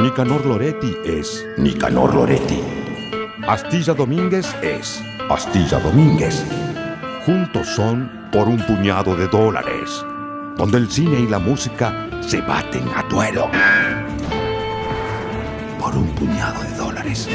Nicanor Loretti es Nicanor Loretti. Astilla Domínguez es Astilla Domínguez. Juntos son por un puñado de dólares, donde el cine y la música se baten a duelo. Por un puñado de dólares.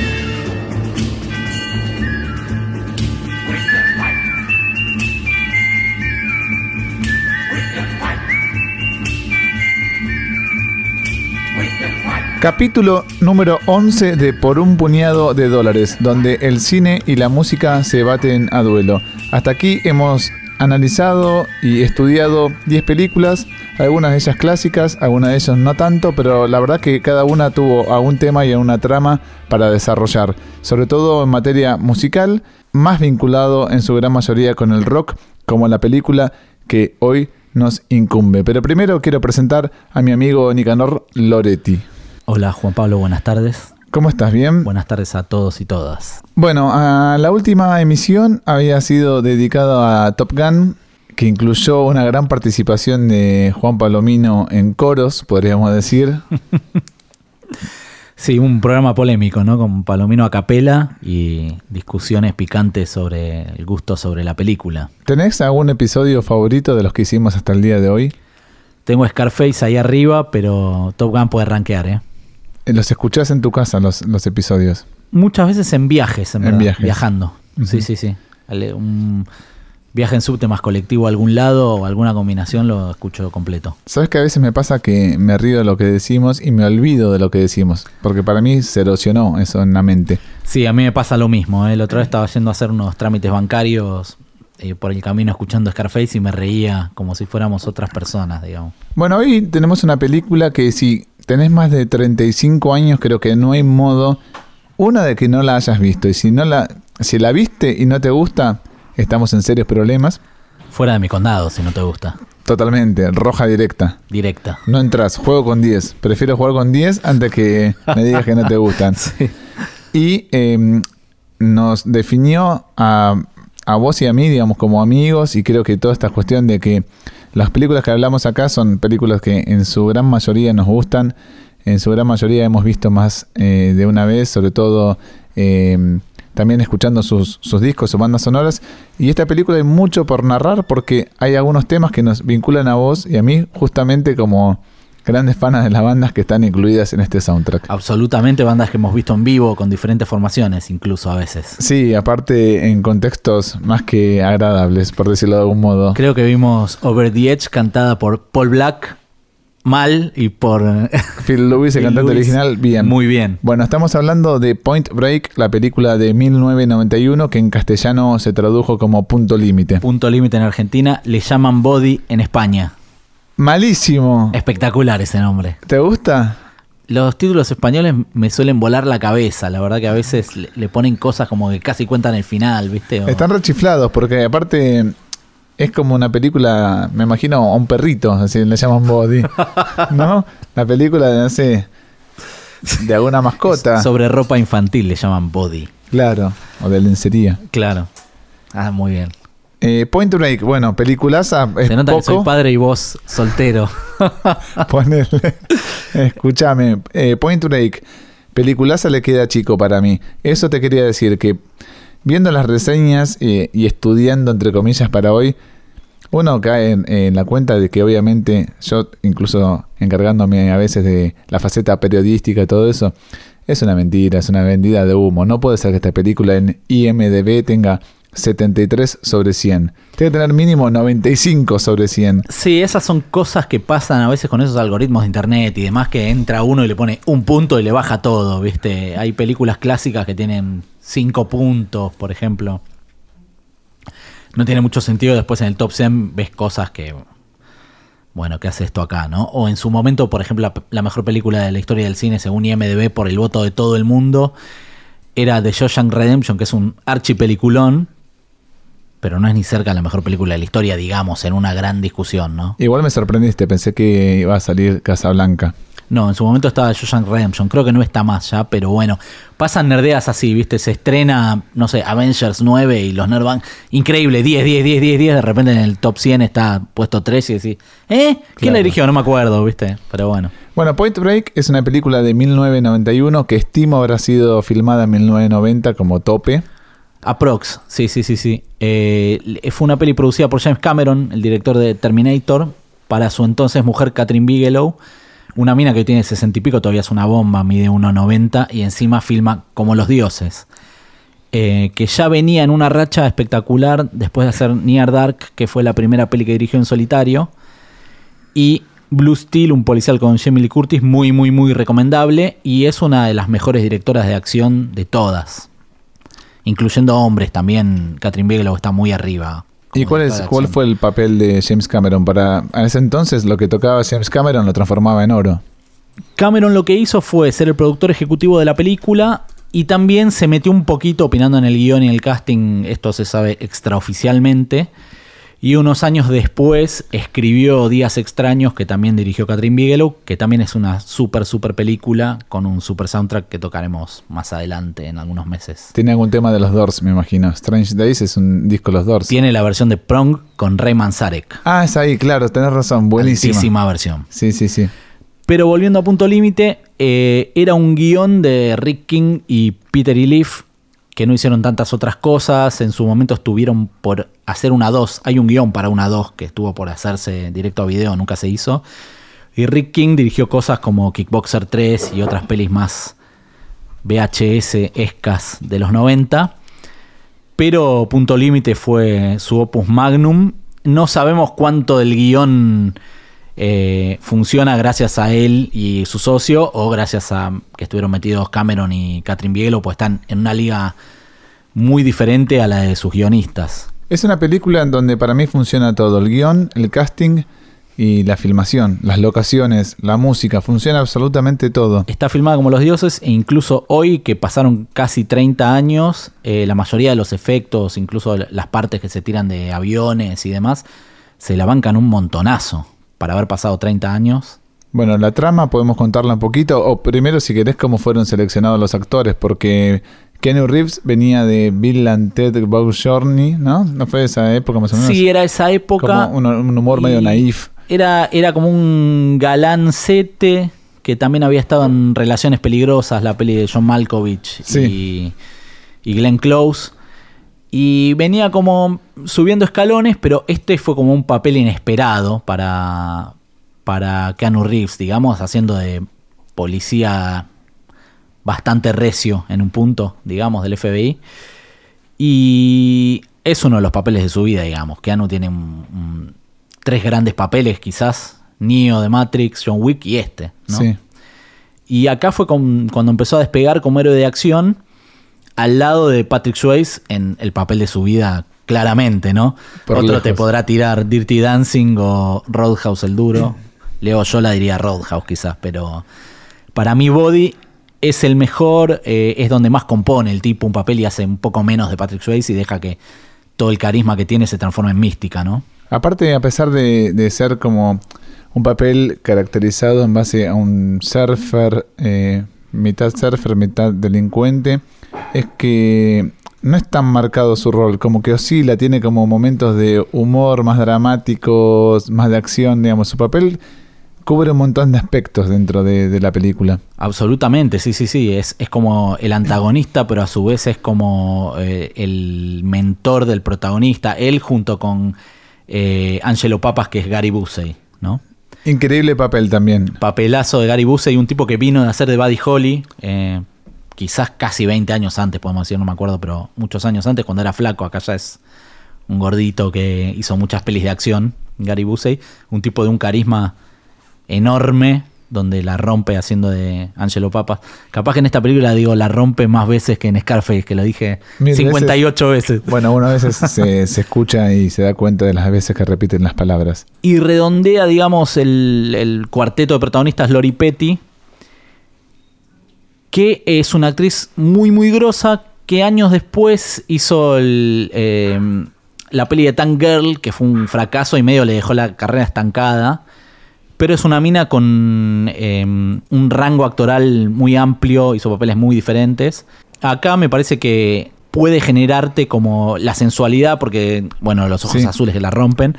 Capítulo número 11 de Por un puñado de dólares, donde el cine y la música se baten a duelo. Hasta aquí hemos analizado y estudiado 10 películas, algunas de ellas clásicas, algunas de ellas no tanto, pero la verdad que cada una tuvo algún tema y una trama para desarrollar, sobre todo en materia musical, más vinculado en su gran mayoría con el rock, como la película que hoy nos incumbe. Pero primero quiero presentar a mi amigo Nicanor Loretti. Hola Juan Pablo, buenas tardes. ¿Cómo estás? ¿Bien? Buenas tardes a todos y todas. Bueno, a la última emisión había sido dedicada a Top Gun, que incluyó una gran participación de Juan Palomino en coros, podríamos decir. Sí, un programa polémico, ¿no? Con Palomino a capela y discusiones picantes sobre el gusto sobre la película. ¿Tenés algún episodio favorito de los que hicimos hasta el día de hoy? Tengo Scarface ahí arriba, pero Top Gun puede rankear, ¿eh? Los escuchás en tu casa, los, los episodios. Muchas veces en viajes, en, En verdad, viajes. viajando. Sí, sí, sí. Un viaje en subte más colectivo a algún lado o alguna combinación lo escucho completo. ¿Sabes que a veces me pasa que me río de lo que decimos y me olvido de lo que decimos? Porque para mí se erosionó eso en la mente. Sí, a mí me pasa lo mismo. ¿eh? El otro día estaba yendo a hacer unos trámites bancarios eh, por el camino escuchando Scarface y me reía como si fuéramos otras personas, digamos. Bueno, hoy tenemos una película que si tenés más de 35 años creo que no hay modo, una de que no la hayas visto y si no la si la viste y no te gusta, estamos en serios problemas. Fuera de mi condado, si no te gusta. Totalmente, roja directa. Directa. No entras, juego con 10. Prefiero jugar con 10 antes que me digas que no te gustan. Y eh, nos definió a, a vos y a mí, digamos, como amigos, y creo que toda esta cuestión de que las películas que hablamos acá son películas que en su gran mayoría nos gustan, en su gran mayoría hemos visto más eh, de una vez, sobre todo eh, también escuchando sus, sus discos o bandas sonoras. Y esta película hay mucho por narrar porque hay algunos temas que nos vinculan a vos y a mí justamente como grandes fanas de las bandas que están incluidas en este soundtrack. Absolutamente bandas que hemos visto en vivo con diferentes formaciones, incluso a veces. Sí, aparte en contextos más que agradables, por decirlo de algún modo. Creo que vimos Over the Edge cantada por Paul Black mal y por Phil Lewis, el Phil cantante Lewis, original, bien. Muy bien. Bueno, estamos hablando de Point Break, la película de 1991 que en castellano se tradujo como Punto Límite. Punto límite en Argentina, le llaman Body en España. Malísimo. Espectacular ese nombre. ¿Te gusta? Los títulos españoles me suelen volar la cabeza, la verdad que a veces le, ponen cosas como que casi cuentan el final, ¿viste? O- Están rechiflados porque aparte es como una película, me imagino a un perrito, así le llaman body. ¿No? La película de, no sé, de alguna mascota. Sobre ropa infantil le llaman Body. Claro, o de lencería. Claro. Ah, muy bien. Eh, Point Break, bueno, peliculaza. Es Se nota que soy poco. padre y vos soltero. Ponerle. Escúchame, eh, Point Break, peliculaza le queda chico para mí. Eso te quería decir que viendo las reseñas eh, y estudiando entre comillas para hoy, uno cae en, en la cuenta de que obviamente yo, incluso encargándome a veces de la faceta periodística y todo eso, es una mentira, es una vendida de humo. No puede ser que esta película en IMDB tenga 73 sobre 100. Tiene que tener mínimo 95 sobre 100. Sí, esas son cosas que pasan a veces con esos algoritmos de internet y demás que entra uno y le pone un punto y le baja todo, ¿viste? Hay películas clásicas que tienen cinco puntos, por ejemplo. No tiene mucho sentido después en el top 100 ves cosas que bueno, ¿qué hace esto acá, no? O en su momento, por ejemplo, la, la mejor película de la historia del cine según IMDb por el voto de todo el mundo era The Shawshank Redemption, que es un archipeliculón, pero no es ni cerca la mejor película de la historia, digamos, en una gran discusión, ¿no? Igual me sorprendiste, pensé que iba a salir Casablanca. No, en su momento estaba Shawshank Redemption. Creo que no está más ya, pero bueno. Pasan nerdeas así, ¿viste? Se estrena, no sé, Avengers 9 y los nerds increíble, 10, 10, 10, 10, 10. De repente en el top 100 está puesto 3 y decís, ¿eh? ¿Quién la dirigió? No me acuerdo, ¿viste? Pero bueno. Bueno, Point Break es una película de 1991 que estimo habrá sido filmada en 1990 como tope. Aprox, sí, sí, sí, sí. Eh, fue una peli producida por James Cameron, el director de Terminator, para su entonces mujer Catherine Bigelow una mina que tiene 60 y pico, todavía es una bomba, mide 1,90 y encima filma como los dioses. Eh, que ya venía en una racha espectacular después de hacer Near Dark, que fue la primera peli que dirigió en solitario. Y Blue Steel, un policial con Jamie Lee Curtis, muy, muy, muy recomendable. Y es una de las mejores directoras de acción de todas. Incluyendo hombres también. Catherine Bigelow está muy arriba. ¿Y cuál, es, cuál fue el papel de James Cameron? Para, en ese entonces lo que tocaba James Cameron lo transformaba en oro. Cameron lo que hizo fue ser el productor ejecutivo de la película y también se metió un poquito opinando en el guion y el casting, esto se sabe extraoficialmente, y unos años después escribió Días Extraños, que también dirigió Catherine Bigelow, que también es una súper, súper película con un super soundtrack que tocaremos más adelante en algunos meses. Tiene algún tema de los Doors, me imagino. Strange Days es un disco de los Doors. Tiene la versión de Prong con Ray Manzarek. Ah, es ahí, claro, tenés razón, buenísima. Buenísima versión. Sí, sí, sí. Pero volviendo a punto límite, eh, era un guion de Rick King y Peter E. Leaf que no hicieron tantas otras cosas. En su momento estuvieron por hacer una 2. Hay un guion para una 2 que estuvo por hacerse directo a video, nunca se hizo. Y Rick King dirigió cosas como Kickboxer 3 y otras pelis más VHS escas de los 90. Pero Punto Límite fue su opus magnum. No sabemos cuánto del guion eh, funciona gracias a él y su socio o gracias a que estuvieron metidos Cameron y Catherine Bigelow, pues están en una liga muy diferente a la de sus guionistas. Es una película en donde para mí funciona todo, el guion, el casting y la filmación, las locaciones, la música, funciona absolutamente todo. Está filmada como los dioses e incluso hoy que pasaron casi 30 años, eh, la mayoría de los efectos, incluso las partes que se tiran de aviones y demás, se la bancan un montonazo para haber pasado 30 años. Bueno, la trama podemos contarla un poquito, o primero si querés cómo fueron seleccionados los actores, porque Kenny Reeves venía de Bill and Ted Bow Journey, ¿no? ¿No fue esa época más o menos? Sí, era esa época. Como un, humor medio naif. Era, era como un galancete que también había estado en Relaciones Peligrosas, la peli de John Malkovich y, y Glenn Close. Y venía como subiendo escalones, pero este fue como un papel inesperado para, para Keanu Reeves, digamos, haciendo de policía bastante recio en un punto, digamos, del FBI. Y es uno de los papeles de su vida, digamos. Keanu tiene tres grandes papeles, quizás. Neo de Matrix, John Wick y este, ¿no? Y acá fue cuando empezó a despegar como héroe de acción al lado de Patrick Swayze en el papel de su vida claramente, ¿no? Otro te podrá tirar Dirty Dancing o Roadhouse el duro. Leo yo la diría Roadhouse quizás, pero para mí Body es el mejor, eh, es donde más compone el tipo un papel y hace un poco menos de Patrick Swayze y deja que todo el carisma que tiene se transforme en mística, ¿no? Aparte, a pesar de, ser como un papel caracterizado en base a un surfer, eh, mitad surfer, mitad delincuente, es que no es tan marcado su rol, como que oscila, tiene como momentos de humor más dramáticos, más de acción, digamos, su papel cubre un montón de aspectos dentro de, la película. Absolutamente, sí, sí, sí, es, es como el antagonista, pero a su vez es como eh, el mentor del protagonista, él junto con eh, Angelo Papas, que es Gary Busey, ¿no? Increíble papel también. Papelazo de Gary Busey, un tipo que vino de hacer de Buddy Holly, eh, quizás casi 20 años antes, podemos decir, no me acuerdo, pero muchos años antes, cuando era flaco, acá ya es un gordito que hizo muchas pelis de acción, Gary Busey, un tipo de un carisma enorme, donde la rompe haciendo de Angelo Papa. Capaz que en esta película digo la rompe más veces que en Scarface, que lo dije 58 veces. Bueno, una veces se, se, escucha y se da cuenta de las veces que repiten las palabras. Y redondea, digamos, el, el cuarteto de protagonistas Lori Petty, que es una actriz muy, muy grosa, que años después hizo em, la peli de Tank Girl, que fue un fracaso y medio le dejó la carrera estancada. Pero es una mina con em, un rango actoral muy amplio y sus papeles muy diferentes. Acá me parece que puede generarte como la sensualidad, porque, bueno, los ojos Sí. azules que la rompen,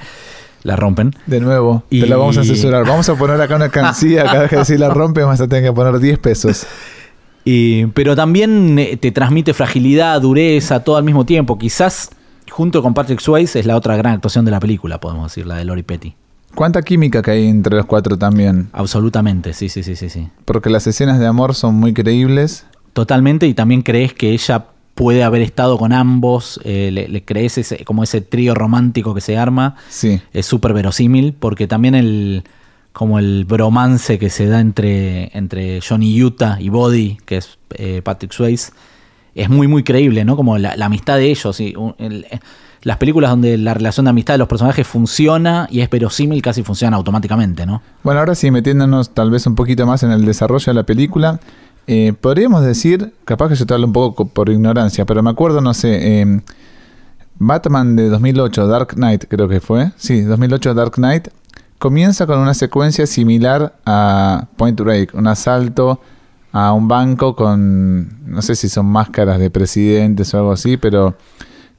la rompen. De nuevo, Y- te la vamos a censurar. Vamos a poner acá una cancilla. Cada vez que decís la rompe, vas a tener que poner 10 pesos. Y- pero también eh, te transmite fragilidad, dureza, todo al mismo tiempo. Quizás junto con Patrick Swayze es la otra gran actuación de la película, podemos decir, la de Lori Petty. ¿Cuánta química que hay entre los cuatro también? Absolutamente, sí, sí, sí, sí, sí. Porque las escenas de amor son muy creíbles. Totalmente, y también crees que ella puede haber estado con ambos, eh, le, le crees ese, como ese trío romántico que se arma, Sí. es súper verosímil, porque también el como el bromance que se da entre, entre Johnny Utah y Body, que es eh, Patrick Swayze, es muy, muy creíble, ¿no? Como la, la amistad de ellos. Y, un- el- las películas donde la relación de amistad de los personajes funciona y es verosímil, casi funciona automáticamente, ¿no? Bueno, ahora sí, metiéndonos tal vez un poquito más en el desarrollo de la película, eh, podríamos decir, capaz que yo te hablo un poco co- por ignorancia, pero me acuerdo, no sé, eh, Batman de 2008, Dark Knight creo que fue, sí, 2008 Dark Knight, comienza con una secuencia similar a Point Break, un asalto a un banco con, no sé si son máscaras de presidentes o algo así, pero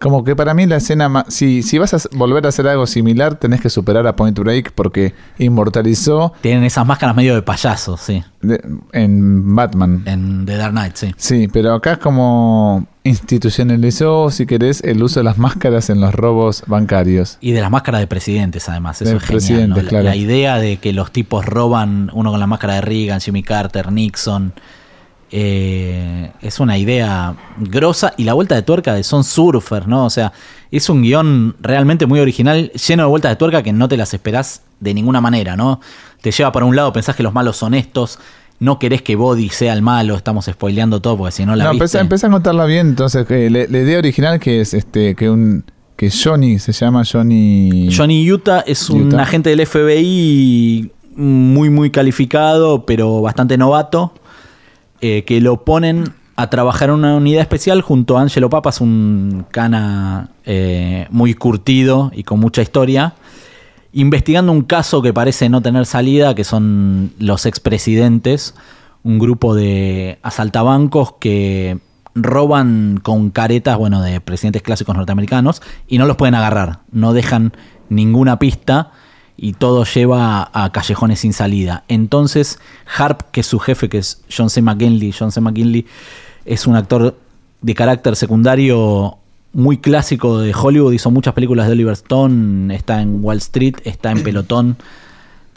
como que para mí la escena, ma- si, si vas a volver a hacer algo similar, tenés que superar a Point Break porque inmortalizó Tienen esas máscaras medio de payasos, sí, de- en Batman. en The Dark Knight, sí. Sí, pero acá es como institucionalizó, si querés, el uso de las máscaras en los robos bancarios. Y de las máscaras de presidentes, además. Eso De es genial. claro. La, idea de que los tipos roban, uno con la máscara de Reagan, Jimmy Carter, Nixon, eh, es una idea grosa. Y la vuelta de tuerca de son surfers, ¿no? O sea, es un guion realmente muy original, lleno de vueltas de tuerca que no te las esperás de ninguna manera, ¿no? Te lleva para un lado, pensás que los malos son estos. No querés que Body sea el malo, estamos spoileando todo porque si no la No, viste... a contarla bien, entonces eh, la, la idea original que es este que un que Johnny se llama Johnny Johnny Utah es un agente del FBI muy, muy calificado, pero bastante novato, eh, que lo ponen a trabajar en una unidad especial junto a Angelo Papas, un cana eh, muy curtido y con mucha historia, investigando un caso que parece no tener salida, que son los expresidentes, un grupo de asaltabancos que roban con caretas, bueno, de presidentes clásicos norteamericanos y no los pueden agarrar, no dejan ninguna pista y todo lleva a, callejones sin salida. Entonces, Harp, que es su jefe, que es John C. McKinley, John C. McKinley es un actor de carácter secundario muy clásico de Hollywood, hizo muchas películas de Oliver Stone, está en Wall Street, está en Pelotón,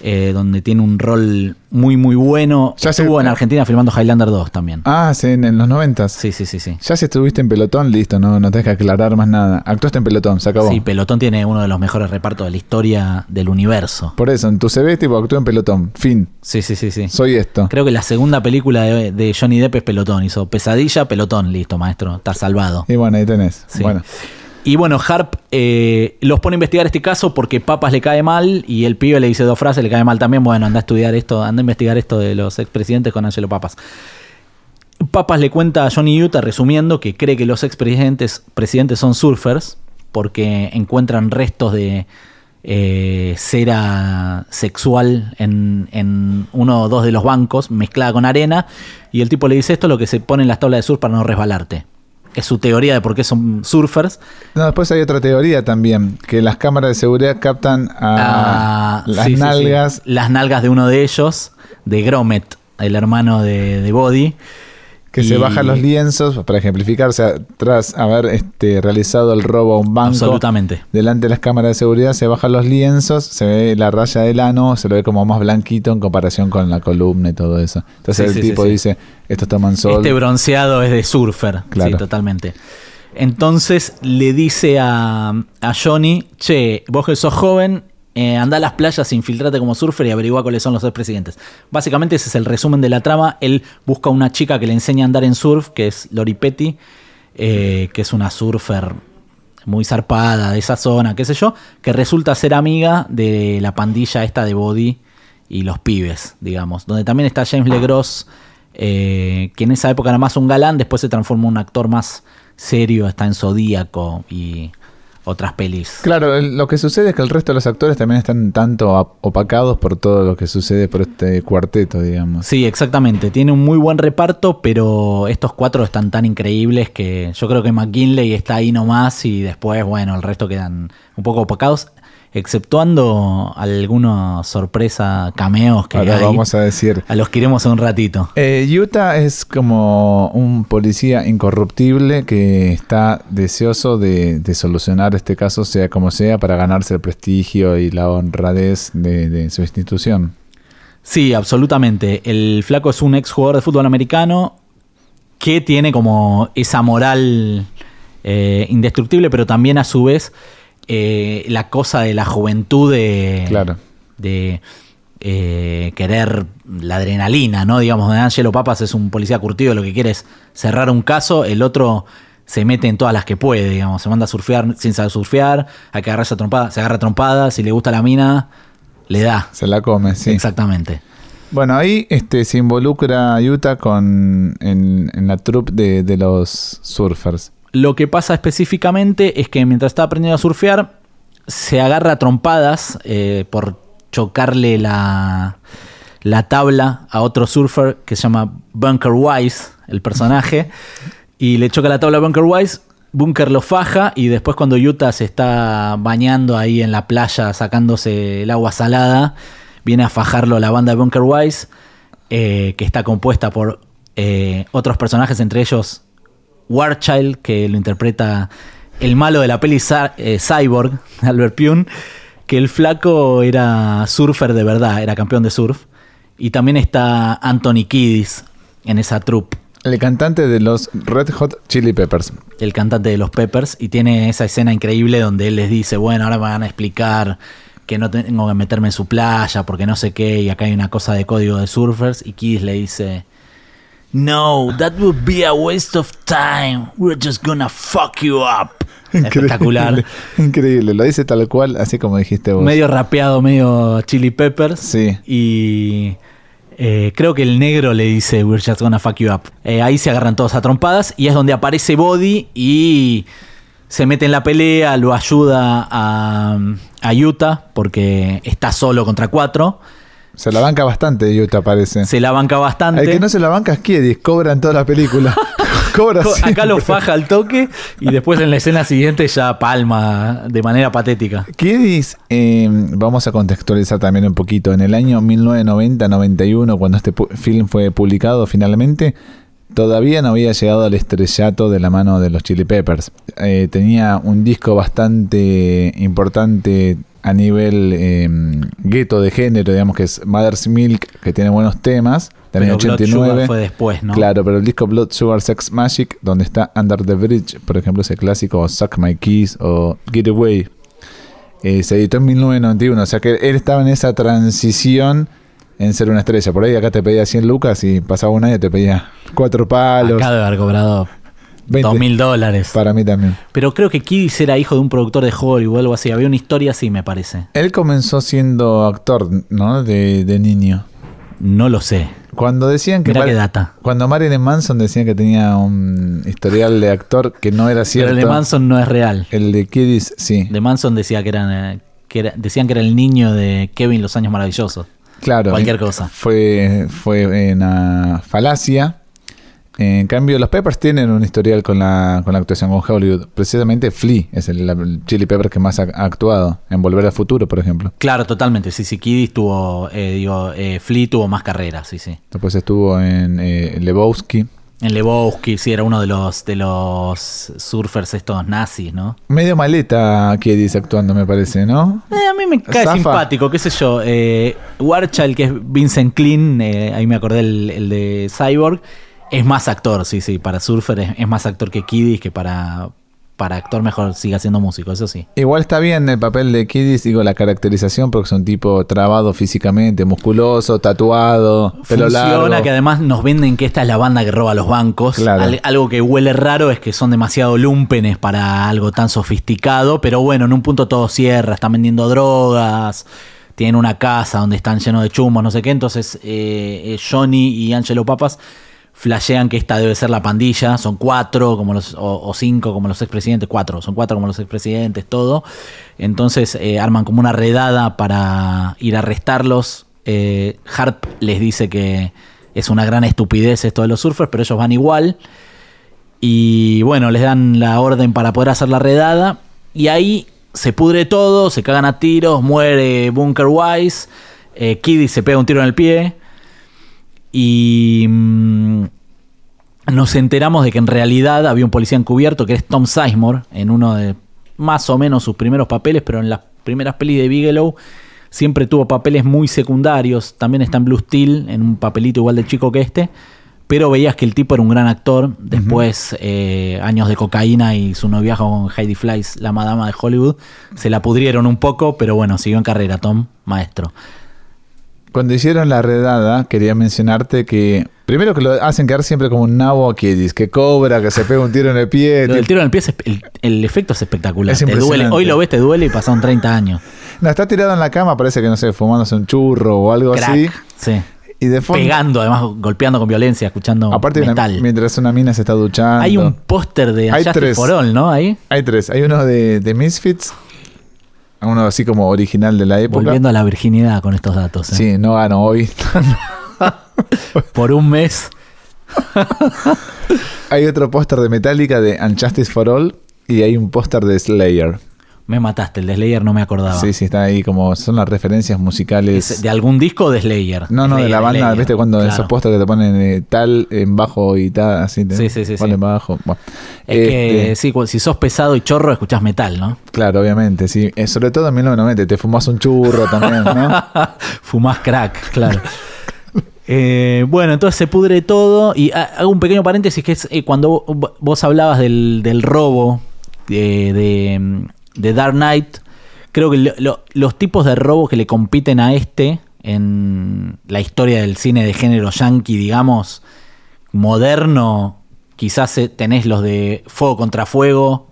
eh, donde tiene un rol muy muy bueno. Ya se- Estuvo en Argentina filmando Highlander 2 también. Ah, sí, en, en los noventas. Sí, sí, sí, sí. Ya si estuviste en pelotón, listo, no, no tenés que aclarar más nada. Actuaste en pelotón, se acabó. Sí, Pelotón tiene uno de los mejores repartos de la historia del universo. Por eso, en tu CV tipo actué en pelotón. Fin. Sí, sí, sí, sí. Soy esto. Creo que la segunda película de, de Johnny Depp es Pelotón. Hizo Pesadilla, Pelotón. Listo, maestro. Estás salvado. Y bueno, ahí tenés. Sí. Bueno. Y bueno, Harp eh, los pone a investigar este caso porque Papas le cae mal y el pibe le dice dos frases, le cae mal también. Bueno, anda a estudiar esto, anda a investigar esto de los expresidentes con Angelo Papas. Papas le cuenta a Johnny Utah, resumiendo, que cree que los expresidentes presidentes son surfers porque encuentran restos de eh, cera sexual en, en uno o dos de los bancos mezclada con arena y el tipo le dice esto es lo que se pone en las tablas de surf para no resbalarte. Es su teoría de por qué son surfers. No, después hay otra teoría también, que las cámaras de seguridad captan a Ah, las sí, sí, sí. nalgas. Las nalgas de uno de ellos, de Gromet, el hermano de, de Body. Que se bajan los lienzos, para ejemplificar, o sea, tras haber este, realizado el robo a un banco, Absolutamente. delante de las cámaras de seguridad se bajan los lienzos, se ve la raya del ano, se lo ve como más blanquito en comparación con la columna y todo eso. Entonces Sí, el sí, tipo sí. dice, estos toman sol. Este bronceado es de surfer. Claro. Sí, totalmente. Entonces le dice a, a Johnny, che, vos que sos joven, eh, anda a las playas, infiltrate como surfer y averigua cuáles son los expresidentes. Básicamente ese es el resumen de la trama. Él busca una chica que le enseña a andar en surf, que es Lori Petty, eh, que es una surfer muy zarpada de esa zona, qué sé yo, que resulta ser amiga de la pandilla esta de Body y los pibes, digamos. Donde también está James LeGros, eh, que en esa época era más un galán, después se transformó en un actor más serio, está en Zodíaco y otras pelis. Claro, lo que sucede es que el resto de los actores también están tanto opacados por todo lo que sucede por este cuarteto, digamos. Sí, exactamente. Tiene un muy buen reparto, pero estos cuatro están tan increíbles que yo creo que McKinley está ahí nomás y después, bueno, el resto quedan un poco opacados, exceptuando alguna sorpresa cameos que Ahora hay, vamos a decir. a los que iremos un ratito. Eh, Utah es como un policía incorruptible que está deseoso de, de solucionar este caso, sea como sea, para ganarse el prestigio y la honradez de, de su institución. Sí, absolutamente. El flaco es un ex jugador de fútbol americano que tiene como esa moral eh, indestructible, pero también a su vez eh, la cosa de la juventud de, Claro. de eh, querer la adrenalina, ¿no? Digamos, Angelo Papas es un policía curtido, lo que quiere es cerrar un caso, el otro se mete en todas las que puede, digamos, se manda a surfear sin saber surfear, hay que agarrarse a trompada, se agarra a trompada, si le gusta la mina, le da. Se la come, sí. Exactamente. Bueno, ahí este, se involucra Utah con, en, en la troupe de, de los surfers. Lo que pasa específicamente es que mientras está aprendiendo a surfear, se agarra a trompadas eh, por chocarle la, la tabla a otro surfer que se llama Bunker Wise, el personaje, y le choca la tabla a Bunker Wise. Bunker lo faja y después cuando Utah se está bañando ahí en la playa sacándose el agua salada, viene a fajarlo la banda Bunker Wise, eh, que está compuesta por eh, otros personajes, entre ellos Warchild, que lo interpreta el malo de la peli eh, Cyborg, Albert Pune, que el flaco era surfer de verdad, era campeón de surf. Y también está Anthony Kiddis en esa troupe, El cantante de los Red Hot Chili Peppers. el cantante de los Peppers, y tiene esa escena increíble donde él les dice, bueno, ahora me van a explicar que no tengo que meterme en su playa porque no sé qué, y acá hay una cosa de código de surfers, y Kiddis le dice... No, that would be a waste of time. We're just gonna fuck you up. Espectacular. Increíble, lo dice tal cual, así como dijiste vos. Medio rapeado, medio chili peppers. Sí. Y eh, creo que el negro le dice We're just gonna fuck you up. Eh, ahí se agarran todos a trompadas y es donde aparece Body y se mete en la pelea, lo ayuda a, a Utah porque está solo contra cuatro. Se la banca bastante Utah, parece. Se la banca bastante. El que no se la banca es Kiedis, cobra en toda la película. cobra Co- Acá siempre. lo faja al toque y después en la escena siguiente ya palma de manera patética. Kiedis, eh, vamos a contextualizar también un poquito. En el año 1990-91, cuando este film fue publicado finalmente, todavía no había llegado al estrellato de la mano de los Chili Peppers. Eh, tenía un disco bastante importante a nivel eh, gueto de género, digamos que es Mother's Milk, que tiene buenos temas. Del año Pero Blood 89. Sugar fue después, ¿no? Claro, pero el disco Blood Sugar Sex Magic, donde está Under the Bridge, por ejemplo, ese clásico, o Suck My Keys o Get Away, eh, se editó en 1991. O sea que él estaba en esa transición en ser una estrella. Por ahí acá te pedía 100 lucas y pasaba un año y te pedía cuatro palos. Acá debe haber cobrado 20. Dos mil dólares. Para mí también. Pero creo que Kiddis era hijo de un productor de Hollywood o algo así. Había una historia así, me parece. Él comenzó siendo actor, ¿no? De, de niño. No lo sé. Cuando decían que... Mar- qué data. Cuando Marilyn Manson decían que tenía un historial de actor que no era Pero cierto. el de Manson no es real. El de Kiddis, sí. De Manson decía que eran, que era- decían que era el niño de Kevin Los Años Maravillosos. Claro. Cualquier cosa. Fue, fue una falacia. En cambio, los Peppers tienen un historial con la, con la actuación con Hollywood. Precisamente Flea es el, el Chili Pepper que más ha, ha actuado. En Volver al Futuro, por ejemplo. Claro, totalmente. Sí, sí. Kiddis tuvo, eh, digo, eh, Flea tuvo más carrera, sí, sí. Después estuvo en eh, Lebowski. En Lebowski, sí, era uno de los, de los surfers estos nazis, ¿no? Medio maleta Kiedis actuando, me parece, ¿no? Eh, a mí me cae Zafa. simpático, qué sé yo. Eh, Warchild, que es Vincent eh, ahí me acordé el, el de Cyborg, es más actor, sí, sí. Para surfer es, es más actor que Kiddis, que para, para actor mejor siga siendo músico, eso sí. Igual está bien el papel de Kiddis, digo, la caracterización, porque es un tipo trabado físicamente, musculoso, tatuado, pelo Funciona largo. que además nos venden que esta es la banda que roba los bancos. Claro. Al- algo que huele raro es que son demasiado lumpenes para algo tan sofisticado, pero bueno, en un punto todo cierra, están vendiendo drogas, tienen una casa donde están llenos de chumos, no sé qué, entonces eh, eh, Johnny y Angelo Papas flashean que esta debe ser la pandilla, son cuatro como los, o, cinco como los expresidentes, cuatro, son cuatro como los expresidentes, todo. Entonces eh, arman como una redada para ir a arrestarlos. Eh, Harp les dice que es una gran estupidez esto de los surfers, pero ellos van igual. Y bueno, les dan la orden para poder hacer la redada. Y ahí se pudre todo, se cagan a tiros, muere Bunker Wise, eh, Kiddy se pega un tiro en el pie. Y mm, nos enteramos de que en realidad había un policía encubierto que es Tom Sizemore, en uno de más o menos sus primeros papeles, pero en las primeras pelis de Bigelow siempre tuvo papeles muy secundarios. También está en Blue Steel, en un papelito igual de chico que este. Pero veías que el tipo era un gran actor. Después, eh, años de cocaína y su noviajo con Heidi Fleiss, la madama de Hollywood, se la pudrieron un poco, pero bueno, siguió en carrera, Tom, maestro. Cuando hicieron la redada, quería mencionarte que primero que lo hacen quedar siempre como un nabo que, que cobra, que se pega un tiro en el pie. el tiro en el pie, es, el, efecto es espectacular. te duele. Hoy lo ves, te duele y pasaron 30 años. No, está tirado en la cama, parece que no sé, fumándose un churro o algo así. Sí. Y de fondo, Pegando, además, golpeando con violencia, escuchando aparte metal. mientras una mina se está duchando. Hay un póster de Hay tres. for All, ¿no? Ahí. Hay tres. Hay uno de, de Misfits, uno así como original de la época. Volviendo a la virginidad con estos datos. ¿eh? Sí, no gano hoy. Por un mes. hay otro póster de Metallica de Unjustice for All y hay un póster de Slayer. Me mataste, el de Slayer no me acordaba. Sí, sí, está ahí como son las referencias musicales. ¿De algún disco de Slayer? No, no, de la banda, ¿viste? Cuando esos pósteres que te ponen eh, tal en bajo y tal, así. sí, sí, sí. Ponen bajo. Es que este sí, si sos pesado y chorro, escuchás metal, ¿no? Claro, obviamente, sí. Eh, sobre todo en 1990, te fumás un churro también, ¿no? fumás crack, claro. Eh, bueno, entonces se pudre todo. Y hago un pequeño paréntesis que es cuando vos hablabas del, del robo de, de Dark Knight, creo que los tipos de robo que le compiten a este en la historia del cine de género yankee, digamos, moderno, quizás eh, tenés los de Fuego contra Fuego,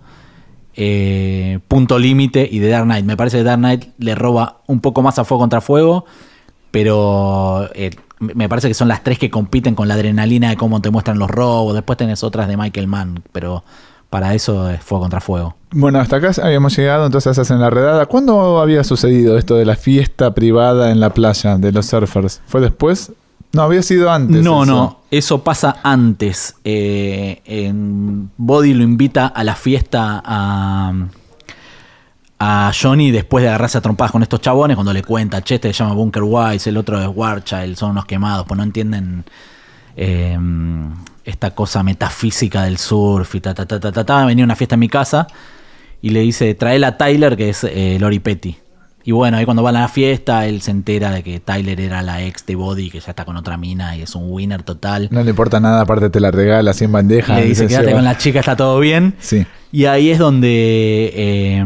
eh, Punto Límite y de Dark Knight. Me parece que Dark Knight le roba un poco más a Fuego contra Fuego, pero eh, me parece que son las tres que compiten con la adrenalina de cómo te muestran los robos. Después tenés otras de Michael Mann, pero para eso es fuego contra fuego. Bueno, hasta acá habíamos llegado, entonces hacen la redada. ¿Cuándo había sucedido esto de la fiesta privada en la playa de los surfers? ¿Fue después? No, había sido antes. No, no, eso pasa antes. Eh, en Body lo invita a la fiesta a, a Johnny después de agarrarse a trompadas con estos chabones, cuando le cuenta, che, este se llama Bunker Wise, el otro es Warchild, son unos quemados, pues no entienden eh, esta cosa metafísica del surf y ta, ta, ta, ta, ta, venía a una fiesta en mi casa y le dice, trae a Tyler, que es eh, Lori Petty. Y bueno, ahí cuando va a la fiesta, él se entera de que Tyler era la ex de Body, que ya está con otra mina y es un winner total. No le importa nada, aparte te la regala en bandeja. Le dice, quédate con la chica, está todo bien. Sí. Y ahí es donde eh,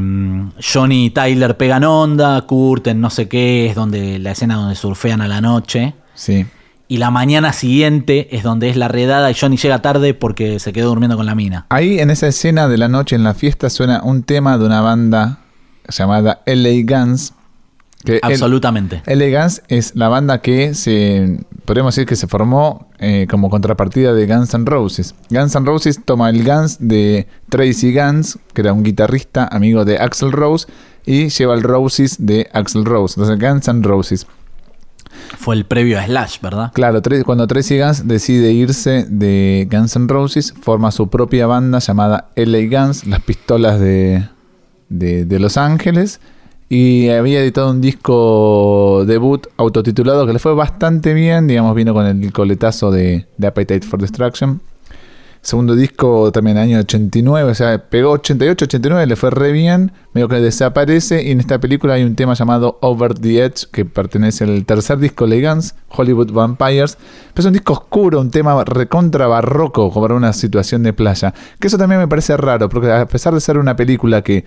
Johnny y Tyler pegan onda, curten, no sé qué, es donde la escena donde surfean a la noche. Sí y la mañana siguiente es donde es la redada y Johnny llega tarde porque se quedó durmiendo con la mina. Ahí en esa escena de la noche en la fiesta suena un tema de una banda llamada LA Guns. Que Absolutamente. LA Guns es la banda que se, podríamos decir que se formó eh, como contrapartida de Guns N' Roses. Guns N' Roses toma el Guns de Tracy Guns, que era un guitarrista amigo de Axel Rose, y lleva el Roses de Axel Rose. Entonces Guns N' Roses. Fue el previo a Slash, ¿verdad? Claro, cuando Tracy Guns decide irse de Guns N' Roses, forma su propia banda llamada LA Guns, las pistolas de, de, Los Ángeles. Y había editado un disco debut autotitulado que le fue bastante bien, digamos, vino con el coletazo de, de Appetite for Destruction. Segundo disco también año 89, o sea, pegó 88, 89, le fue re bien, medio que desaparece y en esta película hay un tema llamado Over the Edge que pertenece al tercer disco Legans, Hollywood Vampires, pero es un disco oscuro, un tema recontra barroco como una situación de playa, que eso también me parece raro, porque a pesar de ser una película que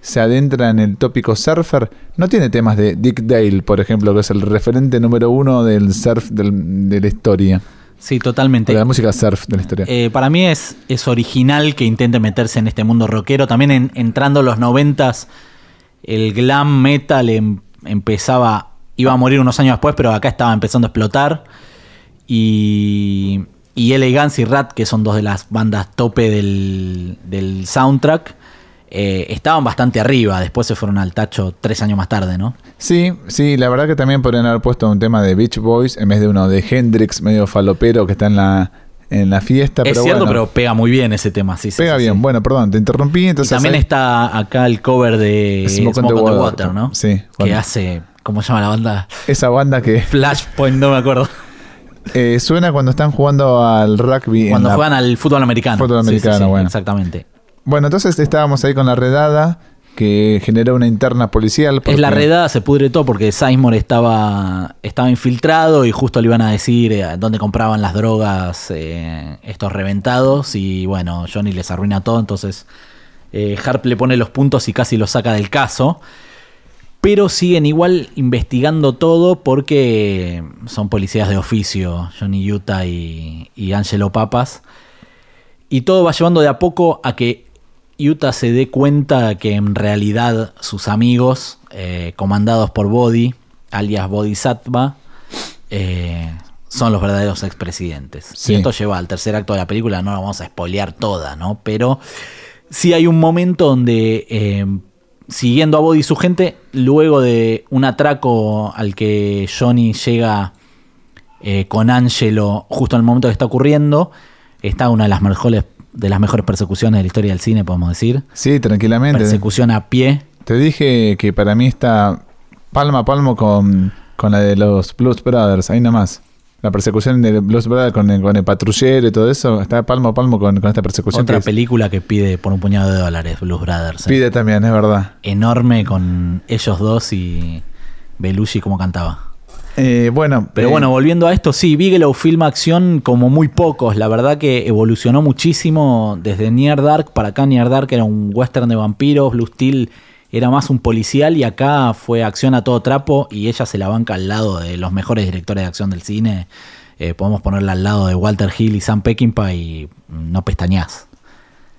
se adentra en el tópico surfer, no tiene temas de Dick Dale, por ejemplo, que es el referente número uno del surf de la historia. Sí, totalmente. la música surf de la historia. Eh, para mí es, es original que intente meterse en este mundo rockero. También en, entrando los noventas, el glam metal em, empezaba, iba a morir unos años después, pero acá estaba empezando a explotar. Y, y Guns y Rat, que son dos de las bandas tope del, del soundtrack, eh, estaban bastante arriba. Después se fueron al tacho tres años más tarde, ¿no? Sí, sí, la verdad que también podrían haber puesto un tema de Beach Boys en vez de uno de Hendrix, medio falopero, que está en la, en la fiesta. Es pero cierto, bueno, pero pega muy bien ese tema, sí. sí, Pega sí, bien. sí. Bueno, perdón, te interrumpí. Y Entonces también está acá el cover de Smoke Smoke, on the on the Water. Water, ¿no? Sí, Que hace, ¿cómo se llama la banda? esa banda que Flashpoint, no me acuerdo. eh, suena cuando están jugando al rugby. Cuando la- juegan al fútbol americano. Fútbol americano, sí, bueno. Exactamente. Bueno, entonces estábamos ahí con la redada que generó una interna policial. Es la redada, se pudre todo porque Sizemore estaba, estaba infiltrado y justo le iban a decir eh, dónde compraban las drogas eh, estos reventados y bueno, Johnny les arruina todo, entonces eh, Harp le pone los puntos y casi lo saca del caso. Pero siguen igual investigando todo porque son policías de oficio, Johnny Utah y, y Angelo Papas. Y todo va llevando de a poco a que Utah se dé cuenta que en realidad sus amigos, eh, comandados por Body, alias Bodhisattva, eh, son los verdaderos expresidentes. Sí. Y esto lleva al tercer acto de la película, no la vamos a spoilear toda, ¿no? Pero sí hay un momento donde, eh, siguiendo a Body y su gente, luego de un atraco al que Johnny llega eh, con Angelo justo en el momento que está ocurriendo, está una de las mejores, de las mejores persecuciones de la historia del cine, podemos decir. Sí, tranquilamente. Persecución a pie. Te dije que para mí está palmo a palmo con, con la de los Blues Brothers, ahí nomás. La persecución de Blues Brothers con el, con el patrullero y todo eso, está palmo a palmo con, con esta persecución. Otra que es- película que pide por un puñado de dólares, Blues Brothers. eh. pide también, es verdad. Enorme con ellos dos y Belushi como cantaba. Eh, bueno, Pero eh, bueno, volviendo a esto, sí, Bigelow filma acción como muy pocos. La verdad que evolucionó muchísimo desde Near Dark para acá. Near Dark era un western de vampiros, Blue Steel era más un policial y acá fue acción a todo trapo y ella se la banca al lado de los mejores directores de acción del cine. Eh, podemos ponerla al lado de Walter Hill y Sam Peckinpah y no pestañás.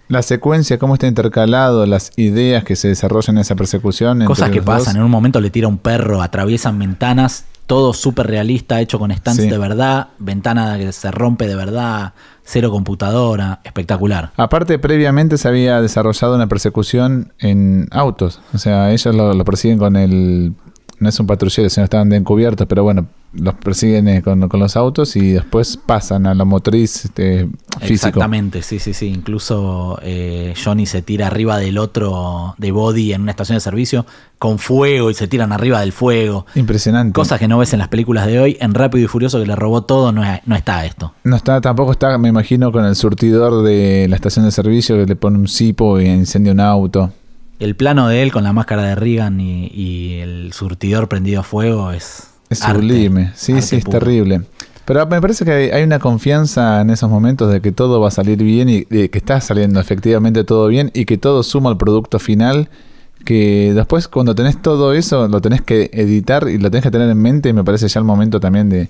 la secuencia, cómo está intercalado, las ideas que se desarrollan en esa persecución. Cosas que dos. pasan. En un momento le tira un perro, atraviesan ventanas, todo súper realista, hecho con stands Sí. de verdad, ventana que se rompe de verdad, cero computadora, espectacular. Aparte, previamente se había desarrollado una persecución en autos. O sea, ellos lo, lo persiguen con el. No es un patrullero, sino estaban de encubiertos, pero bueno, los persiguen eh, con, con los autos y después pasan a la motriz este, físico. Exactamente, sí, sí, sí. Incluso eh, Johnny se tira arriba del otro de Body en una estación de servicio con fuego y se tiran arriba del fuego. Impresionante. Cosas que no ves en las películas de hoy. En Rápido y Furioso que le robó todo, no, es- no está esto. No está, tampoco está, me imagino, con el surtidor de la estación de servicio que le pone un cipo y incendia un auto. El plano de él con la máscara de Reagan y, y el surtidor prendido a fuego es. Es arte, sublime. Sí, arte sí, es puro. terrible. Pero me parece que hay- una confianza en esos momentos de que todo va a salir bien y de que está saliendo efectivamente todo bien y que todo suma al producto final. Que después, cuando tenés todo eso, lo tenés que editar y lo tenés que tener en mente. Y me parece ya el momento también de,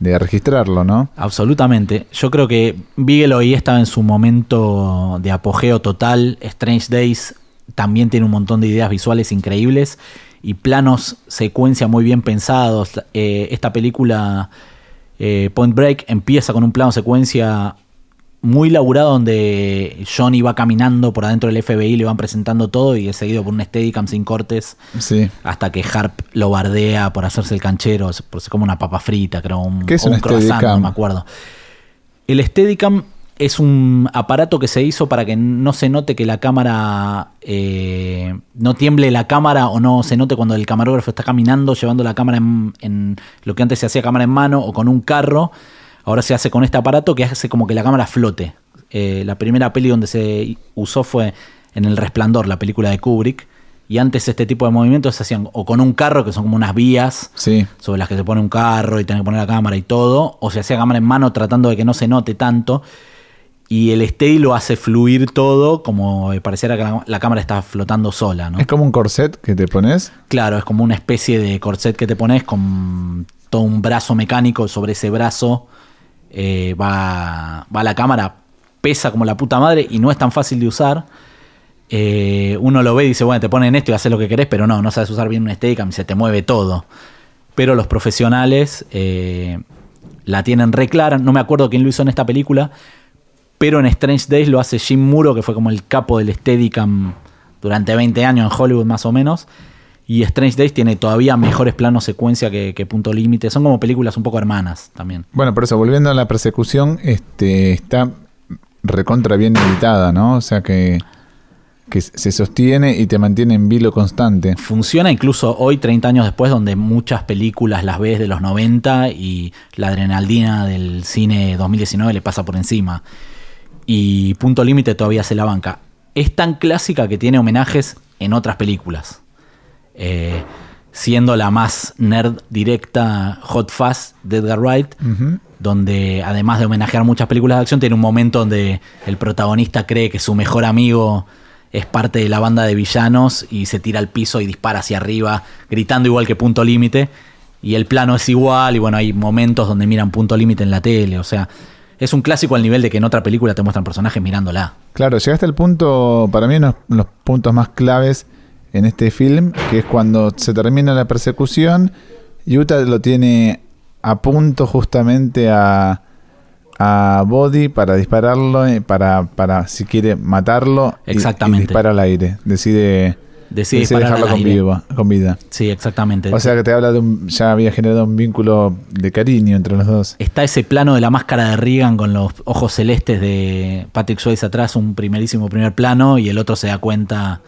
de registrarlo, ¿no? Absolutamente. Yo creo que Bigelow ahí estaba en su momento de apogeo total. Strange Days también tiene un montón de ideas visuales increíbles y planos secuencia muy bien pensados. Eh, esta película eh, Point Break empieza con un plano secuencia muy laburado donde Johnny va caminando por adentro del FBI, le van presentando todo y es seguido por un Steadicam sin cortes Sí. hasta que Harp lo bardea por hacerse el canchero, por ser como una papa frita, creo, un, ¿Qué es o un croissant, Steadicam? no me acuerdo. El Steadicam es un aparato que se hizo para que no se note que la cámara, eh, no tiemble la cámara o no se note cuando el camarógrafo está caminando llevando la cámara en, en lo que antes se hacía cámara en mano o con un carro. Ahora se hace con este aparato que hace como que la cámara flote. Eh, la primera peli donde se usó fue en El Resplandor, la película de Kubrick. Y antes este tipo de movimientos se hacían o con un carro, que son como unas vías Sí. sobre las que se pone un carro y tiene que poner la cámara y todo, o se hacía cámara en mano tratando de que no se note tanto. Y el Steady lo hace fluir todo como eh, pareciera que la, la cámara está flotando sola, ¿no? Es como un corset que te pones. Claro, es como una especie de corset que te pones con todo un brazo mecánico. Sobre ese brazo eh, va, va la cámara, pesa como la puta madre y no es tan fácil de usar. Eh, uno lo ve y dice, bueno, te ponen esto y haces lo que querés, pero no, no sabes usar bien un Steadicam y se te mueve todo. Pero los profesionales eh, la tienen re clara. No me acuerdo quién lo hizo en esta película, pero en Strange Days lo hace Jim Muro, que fue como el capo del Steadicam durante 20 años en Hollywood más o menos. Y Strange Days tiene todavía mejores planos secuencia que, Punto Límite. Son como películas un poco hermanas también. Bueno, por eso, volviendo a la persecución, este, está recontra bien editada, ¿no? O sea que, que se sostiene y te mantiene en vilo constante. Funciona incluso hoy, 30 años después, donde muchas películas las ves de los 90 y la adrenalina del cine 2019 le pasa por encima. Y Punto Límite todavía se la banca. Es tan clásica que tiene homenajes en otras películas. Eh, siendo la más nerd directa Hot Fast de Edgar Wright, donde además de homenajear muchas películas de acción, tiene un momento donde el protagonista cree que su mejor amigo es parte de la banda de villanos y se tira al piso y dispara hacia arriba, gritando igual que punto límite. Y el plano es igual, y bueno, hay momentos donde miran punto límite en la tele, o sea, es un clásico al nivel de que en otra película te muestran personajes mirándola. Claro, llegaste al punto, para mí uno de los puntos más claves en este film, que es cuando se termina la persecución, Utah lo tiene a punto justamente a, a Body para dispararlo, eh, para, para si quiere matarlo, exactamente. Y, dispara al aire. Decide, decide, dejarlo con, con, vida. Sí, exactamente. O sea que te habla de un, ya había generado un vínculo de cariño entre los dos. Está ese plano de la máscara de Reagan con los ojos celestes de Patrick Swayze atrás, un primerísimo primer plano, y el otro se da cuenta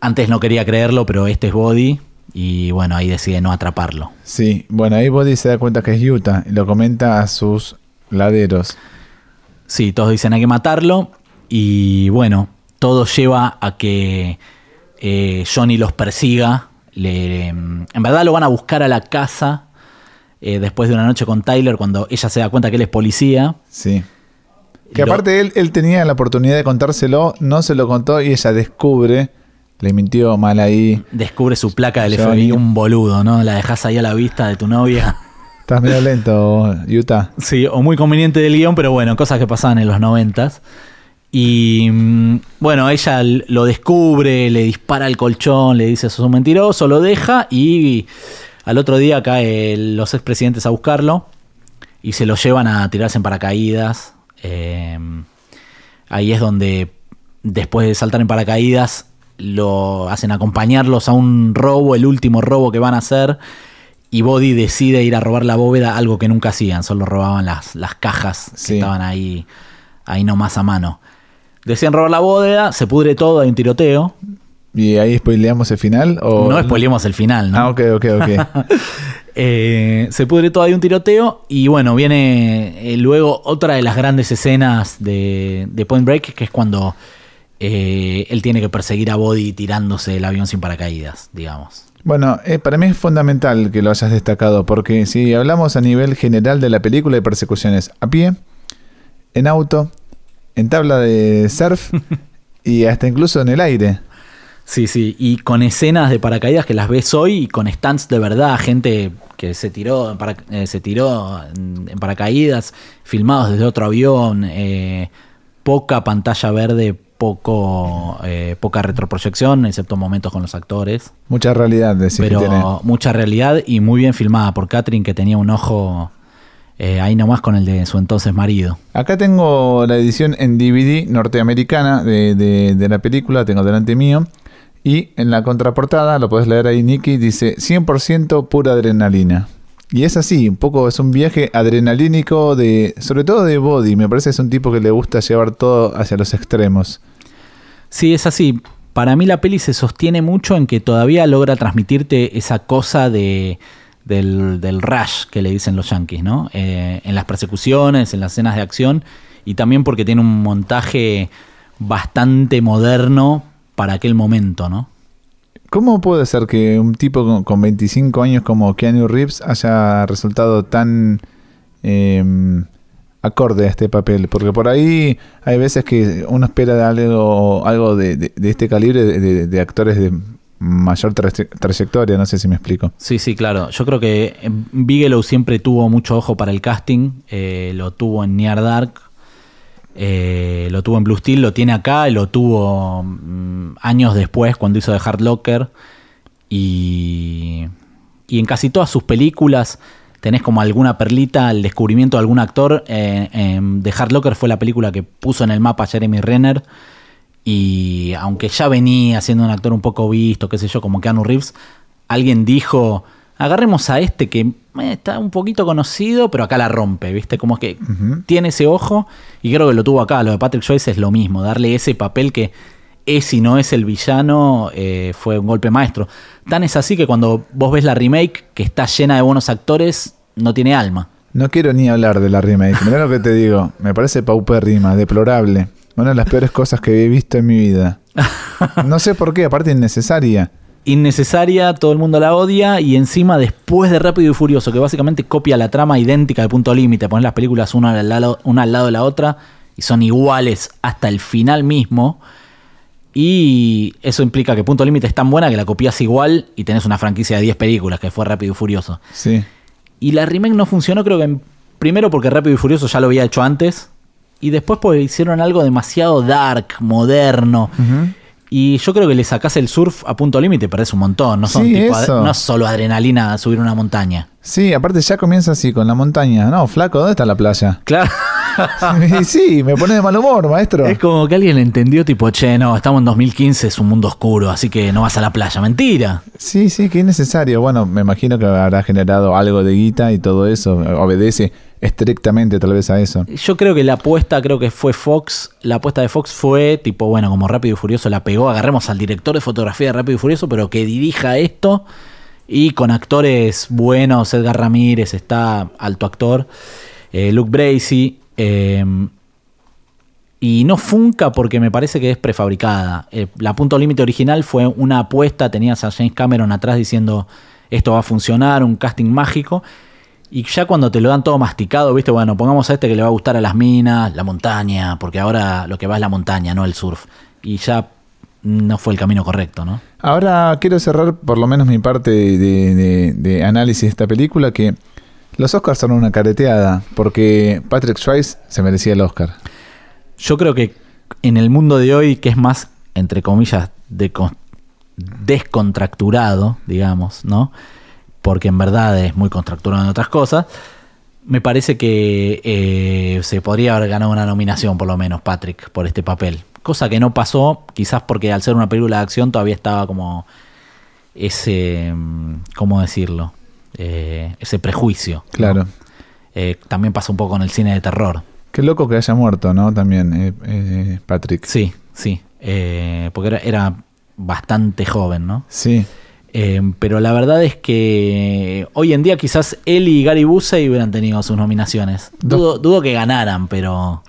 antes no quería creerlo, pero este es Body. Y bueno, ahí decide no atraparlo. Sí, bueno, ahí Body se da cuenta que es Utah y lo comenta a sus laderos. Sí, todos dicen hay que matarlo. Y bueno, todo lleva a que eh, Johnny los persiga. Le, en verdad lo van a buscar a la casa eh, después de una noche con Tyler cuando ella se da cuenta que él es policía. Sí. Que aparte él, él tenía la oportunidad de contárselo, no se lo contó y ella descubre le mintió mal ahí. Descubre su placa del FBI, un boludo, ¿no? La dejas ahí a la vista de tu novia. Estás medio lento, Utah. Sí, o muy conveniente del guion, pero bueno, cosas que pasaban en los noventas. Y mm, bueno, ella lo descubre, le dispara el colchón, le dice, sos un mentiroso, lo deja y al otro día caen los expresidentes a buscarlo y se lo llevan a tirarse en paracaídas. Eh, ahí es donde, después de saltar en paracaídas, lo hacen acompañarlos a un robo, el último robo que van a hacer. Y Body decide ir a robar la bóveda, algo que nunca hacían, solo robaban las, las cajas que estaban ahí, ahí nomás a mano. Deciden robar la bóveda, se pudre todo, hay un tiroteo. ¿Y ahí spoileamos el final? O... No spoileamos el final, ¿no? Ah, ok, ok, ok. Eh, se pudre todo, hay un tiroteo. Y bueno, viene eh, luego otra de las grandes escenas de, de Point Break, que es cuando eh, él tiene que perseguir a Body tirándose el avión sin paracaídas, digamos. Bueno, eh, para mí es fundamental que lo hayas destacado, porque si hablamos a nivel general de la película de persecuciones a pie, en auto, en tabla de surf y hasta incluso en el aire. Sí, sí, y con escenas de paracaídas que las ves hoy y con stands de verdad, gente que se tiró, en eh, se tiró en, paracaídas, filmados desde otro avión, poca pantalla verde poco eh, poca retroproyección, excepto momentos con los actores. Mucha realidad, decir. Pero mucha realidad y muy bien filmada por Catherine, que tenía un ojo eh, ahí nomás con el de su entonces marido. Acá tengo la edición en DVD norteamericana de, de la película, tengo delante mío. Y en la contraportada, lo puedes leer ahí, Nicky, dice 100% pura adrenalina. Y es así, un poco es un viaje adrenalínico de, sobre todo de Body. Me parece que es un tipo que le gusta llevar todo hacia los extremos. Sí, es así. Para mí la peli se sostiene mucho en que todavía logra transmitirte esa cosa de, del, rush que le dicen los yankees, ¿no? Eh, en las persecuciones, en las escenas de acción y también porque tiene un montaje bastante moderno para aquel momento, ¿no? ¿Cómo puede ser que un tipo con, 25 años como Keanu Reeves haya resultado tan em, acorde a este papel? Porque por ahí hay veces que uno espera algo, algo de, este calibre de, actores de mayor trayectoria, no sé si me explico. Sí, sí, claro. Yo creo que Bigelow siempre tuvo mucho ojo para el casting, eh, lo tuvo en Near Dark, eh, lo tuvo en Blue Steel, lo tiene acá, lo tuvo mm, años después cuando hizo The Hard Locker. Y, y en casi todas sus películas tenés como alguna perlita, el descubrimiento de algún actor. Eh, The Hard Locker fue la película que puso en el mapa Jeremy Renner. Y aunque ya venía siendo un actor un poco visto, qué sé yo, como Keanu Reeves, alguien dijo, agarremos a este que eh, está un poquito conocido, pero acá la rompe, ¿viste? Como que tiene ese ojo y creo que lo tuvo acá. Lo de Patrick Swayze es lo mismo, darle ese papel que es y no es el villano eh, fue un golpe maestro. Tan es así que cuando vos ves la remake, que está llena de buenos actores, no tiene alma. No quiero ni hablar de la remake. Mirá lo que te digo. Me parece paupérrima, deplorable. Una de las peores cosas que he visto en mi vida. No sé por qué, aparte innecesaria innecesaria, todo el mundo la odia y encima después de Rápido y Furioso, que básicamente copia la trama idéntica de Punto Límite, poner las películas una al, lado, una al lado de la otra y son iguales hasta el final mismo. Y eso implica que Punto Límite es tan buena que la copias igual y tenés una franquicia de 10 películas que fue Rápido y Furioso. Sí. Y la remake no funcionó, creo que primero porque Rápido y Furioso ya lo había hecho antes. Y después porque hicieron algo demasiado dark, moderno. Y yo creo que le sacás el surf a punto límite, perdés un montón. No, son tipo, no es solo adrenalina subir una montaña. Sí, aparte ya comienza así con la montaña. No, flaco, ¿dónde está la playa? Claro. sí, me pone de mal humor, maestro. Es como que alguien entendió, tipo, che, no, estamos en 2015, es un mundo oscuro, así que no vas a la playa. Mentira. Sí, sí, que es necesario. Bueno, me imagino que habrá generado algo de guita y todo eso. Obedece estrictamente tal vez a eso. Yo creo que la apuesta, creo que fue Fox, la apuesta de Fox fue tipo, bueno, como Rápido y Furioso la pegó, agarremos al director de fotografía de Rápido y Furioso, pero que dirija esto y con actores buenos, Edgar Ramírez está alto actor, eh, Luke Bracey, em, y no funca porque me parece que es prefabricada. Eh, la punto límite original fue una apuesta, tenías a James Cameron atrás diciendo esto va a funcionar, un casting mágico. Y ya cuando te lo dan todo masticado, viste, bueno, pongamos a este que le va a gustar a las minas, la montaña, porque ahora lo que va es la montaña, no el surf. Y ya no fue el camino correcto, ¿no? Ahora quiero cerrar por lo menos mi parte de, análisis de esta película, que los Oscars son una careteada, porque Patrick Swayze se merecía el Oscar. Yo creo que en el mundo de hoy, que es más, entre comillas, de descontracturado, digamos, ¿no? Porque en verdad es muy contracturado en otras cosas. Me parece que eh, se podría haber ganado una nominación, por lo menos, Patrick, por este papel. Cosa que no pasó, quizás porque al ser una película de acción todavía estaba como ese, mm, ¿cómo decirlo? Eh, ese prejuicio. Claro. Eh, también pasa un poco con el cine de terror. Qué loco que haya muerto, ¿no? También, Patrick. Sí, sí. porque era, era, bastante joven, ¿no? Sí. Eh, pero la verdad es que hoy en día quizás él y Gary Busey hubieran tenido sus nominaciones. Dudo, que ganaran, pero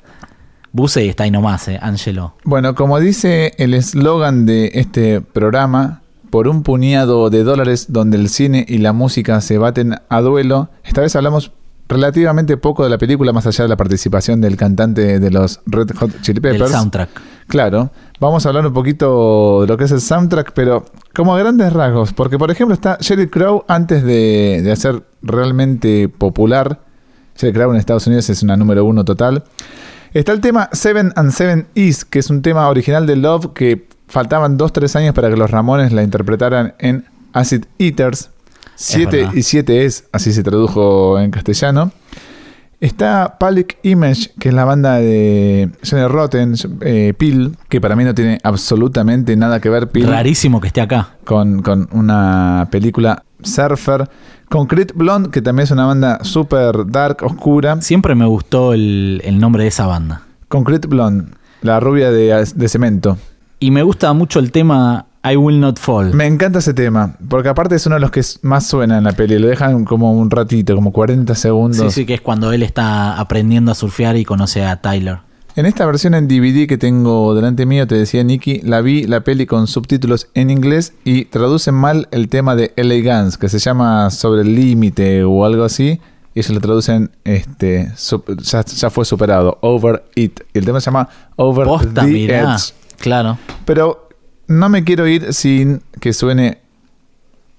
Busey está ahí nomás, eh, Angelo. Bueno, como dice el eslogan de este programa, por un puñado de dólares donde el cine y la música se baten a duelo, esta vez hablamos relativamente poco de la película, más allá de la participación del cantante de los Red Hot Chili Peppers. El soundtrack. Claro, vamos a hablar un poquito de lo que es el soundtrack, pero como a grandes rasgos, porque por ejemplo está Sheryl Crow antes de, de hacer realmente popular. Sheryl Crow en Estados Unidos es una número uno total. Está el tema Seven and Seven Is, que es un tema original de Love que faltaban 2-3 años para que los Ramones la interpretaran en Acid Eaters. 7 y 7 es, así se tradujo en castellano. Está Public Image, que es la banda de Johnny Rotten, eh, Peel, que para mí no tiene absolutamente nada que ver. Peel, Rarísimo que esté acá. Con, una película Surfer. Concrete Blonde, que también es una banda super dark, oscura. Siempre me gustó el, nombre de esa banda. Concrete Blonde, la rubia de, de cemento. Y me gusta mucho el tema I Will Not Fall. Me encanta ese tema, porque aparte es uno de los que más suena en la peli. Lo dejan como un ratito, como 40 segundos. Sí, sí, que es cuando él está aprendiendo a surfear y conoce a Tyler. En esta versión en DVD que tengo delante mío, te decía Nicky, la vi la peli con subtítulos en inglés y traducen mal el tema de Elegance, que se llama Sobre el Límite o algo así. Y ellos lo traducen, este, ya, fue superado, Over It. Y el tema se llama Over the Edge. Claro. Pero no me quiero ir sin que suene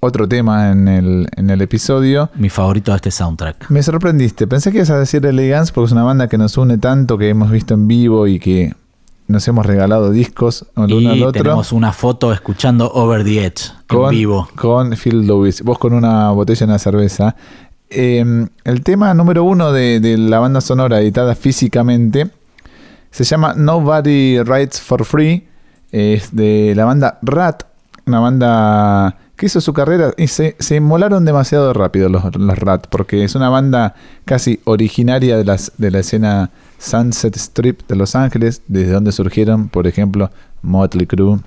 otro tema en el, en el episodio. Mi favorito de este soundtrack. Me sorprendiste. Pensé que ibas a decir Elegance porque es una banda que nos une tanto, que hemos visto en vivo y que nos hemos regalado discos el uno al otro. Tenemos una foto escuchando Over the Edge en vivo. Con Phil Lewis. Vos con una botella de una cerveza. Eh, el tema número uno de, de la banda sonora editada físicamente se llama Nobody Writes for Free. Es de la banda Rat, una banda que hizo su carrera y se, se inmolaron demasiado rápido los, los Rat, porque es una banda casi originaria de, las, de la escena Sunset Strip de Los Ángeles, desde donde surgieron, por ejemplo, Motley Crue,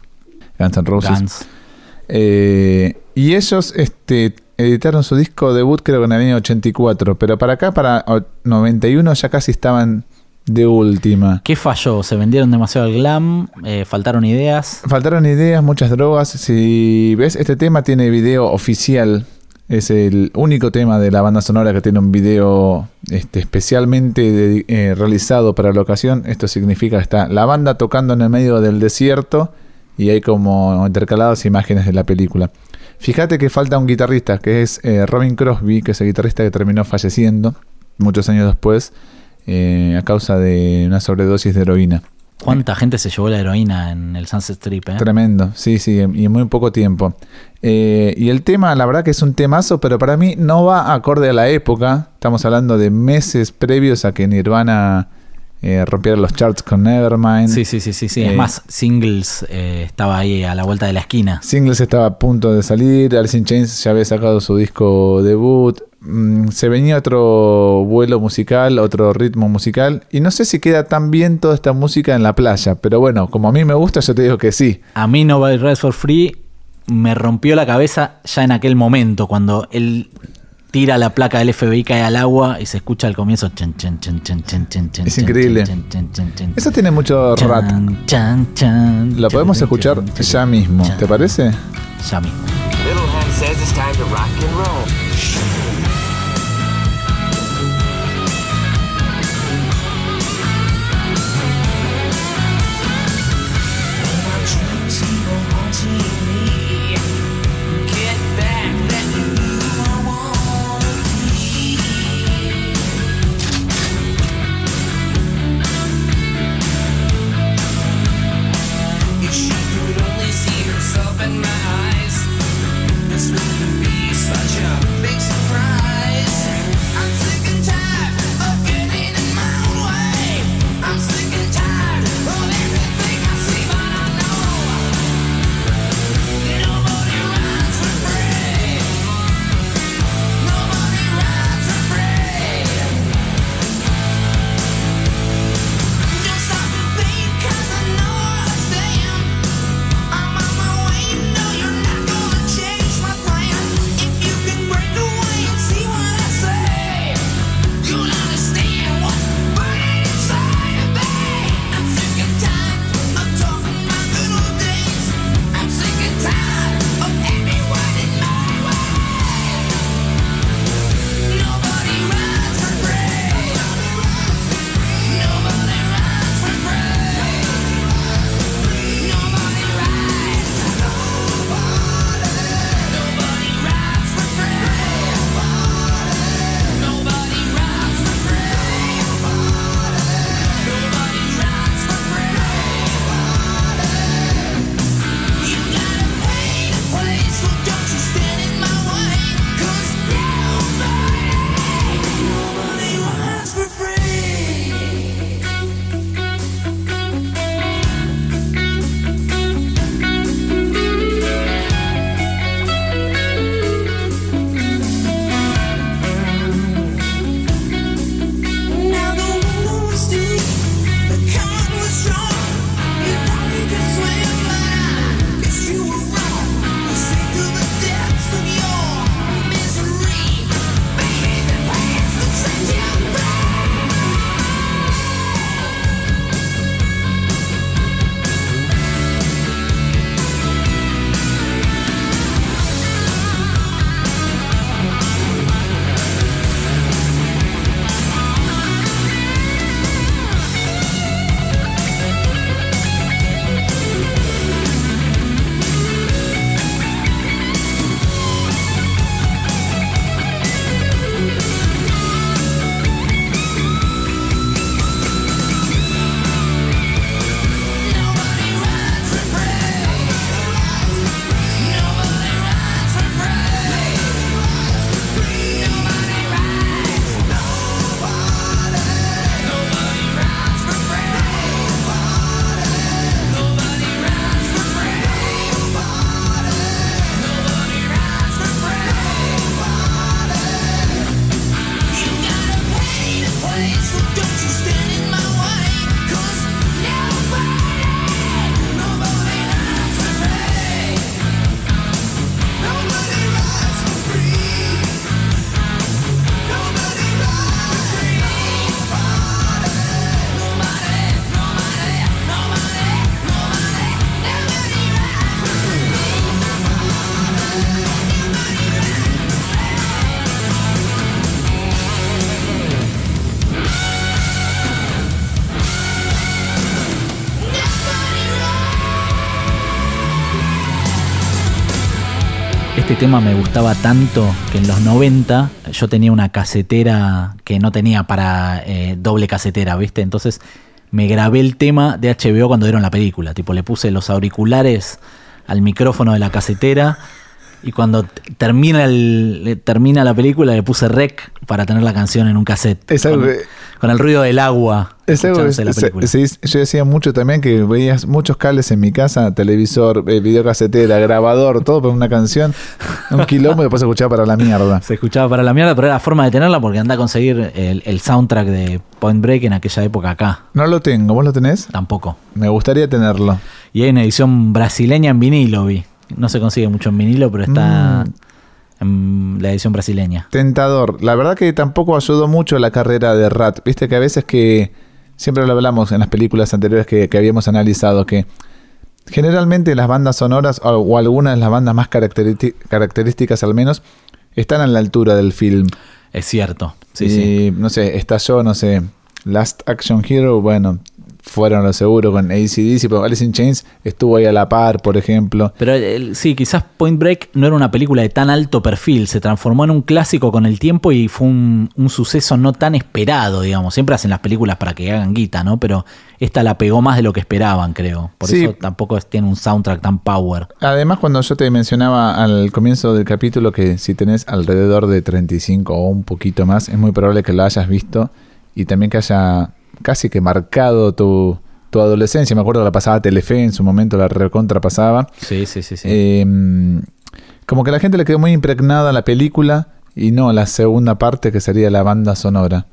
Guns N' Roses. Guns. Eh, y ellos este, editaron su disco debut creo que en el año 84, pero para acá, para o- 91, ya casi estaban de última. ¿Qué falló? ¿Se vendieron demasiado al glam? Eh, ¿Faltaron ideas? Faltaron ideas, muchas drogas. Si ves, este tema tiene video oficial. Es el único tema de la banda sonora que tiene un video este, especialmente de- eh, realizado para la ocasión. Esto significa que está la banda tocando en el medio del desierto y hay como intercaladas imágenes de la película. Fíjate que falta un guitarrista, que es eh, Robin Crosby, que es el guitarrista que terminó falleciendo muchos años después eh, a causa de una sobredosis de heroína. ¿Cuánta gente se llevó la heroína en el Sunset Strip? eh? Tremendo, sí, sí, y en muy poco tiempo. Eh, y el tema, la verdad que es un temazo, pero para mí no va acorde a la época. Estamos hablando de meses previos a que Nirvana eh, rompiera los charts con Nevermind. Sí, sí, sí, sí, sí. Es más, Singles estaba ahí a la vuelta de la esquina. Singles estaba a punto de salir, Alice in Chains ya había sacado su disco debut. Mm, se venía otro vuelo musical, otro ritmo musical. Y no sé si queda tan bien toda esta música en la playa, pero bueno, como a mí me gusta, yo te digo que sí. A mí Nobody Rise for Free me rompió la cabeza ya en aquel momento, cuando él tira la placa del FBI, cae al agua y se escucha al comienzo. chan, chan, chan, Es increíble. Eso tiene mucho chan, rat. chan, chan, Lo podemos chan, escuchar ya mismo, chan. ¿te parece? Ya mismo. Tema me gustaba tanto que en los 90 yo tenía una casetera que no tenía para eh, doble casetera, ¿viste? Entonces me grabé el tema de HBO cuando dieron la película. Tipo, le puse los auriculares al micrófono de la casetera y cuando termina, el, termina la película le puse rec para tener la canción en un cassette. Es algo con, que- con el ruido del agua. Es algo que la película. se yo decía mucho también que veías muchos cables en mi casa, televisor, eh, videocasetera, grabador, todo por una canción, un quilombo y después se escuchaba para la mierda. Se escuchaba para la mierda, pero era la forma de tenerla porque anda a conseguir el, el soundtrack de Point Break en aquella época acá. No lo tengo, ¿vos lo tenés? Tampoco. Me gustaría tenerlo. Y hay una edición brasileña en vinilo, vi. No se consigue mucho en vinilo, pero está en la edición brasileña. Tentador. La verdad que tampoco ayudó mucho la carrera de Rat. Viste que a veces que, siempre lo hablamos en las películas anteriores que, que habíamos analizado, que generalmente las bandas sonoras, o, algunas de las bandas más características al menos, están a la altura del film. Es cierto. Sí, y, sí. no sé, estalló, no sé, Last Action Hero, bueno, fueron lo seguro con ACDC, pero Alice in Chains estuvo ahí a la par, por ejemplo. Pero el- sí, quizás Point Break no era una película de tan alto perfil. Se transformó en un clásico con el tiempo y fue un, un suceso no tan esperado, digamos. Siempre hacen las películas para que hagan guita, ¿no? Pero esta la pegó más de lo que esperaban, creo. Por Sí. eso tampoco tiene un soundtrack tan power. Además, cuando yo te mencionaba al comienzo del capítulo que si tenés alrededor de 35 o un poquito más, es muy probable que lo hayas visto y también que haya casi que marcado tu, tu adolescencia. Me acuerdo que la pasaba Telefe, en su momento la recontra pasaba. Sí, sí, sí, sí. Eh, como que a la gente le quedó muy impregnada la película y no la segunda parte que sería la banda sonora.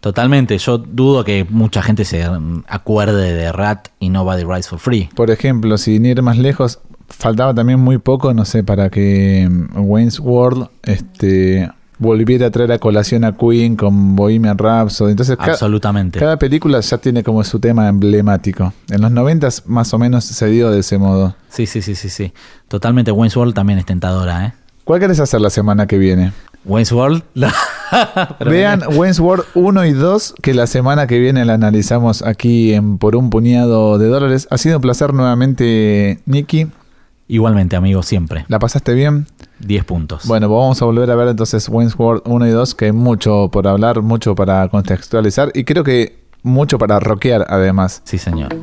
Totalmente. Yo dudo que mucha gente se acuerde de Rat y Nobody Rides for Free. Por ejemplo, sin ir más lejos, faltaba también muy poco, no sé, para que Wayne's World este, volviera a traer a colación a Queen con Bohemian Rhapsody. Entonces, Absolutamente. cada película ya tiene como su tema emblemático. En los 90 más o menos se dio de ese modo. Sí, sí, sí, sí, sí. Totalmente. Wayne's World también es tentadora, ¿eh? ¿Cuál querés hacer la semana que viene? Wayne's World. Vean Wayne's World 1 y 2, que la semana que viene la analizamos aquí en Por un puñado de dólares. Ha sido un placer nuevamente, Nicky. Igualmente, amigo, siempre. ¿La pasaste bien? 10 puntos. Bueno, pues vamos a volver a ver entonces Wayne's World 1 y 2, que hay mucho por hablar, mucho para contextualizar y creo que mucho para rockear además. Sí, señor.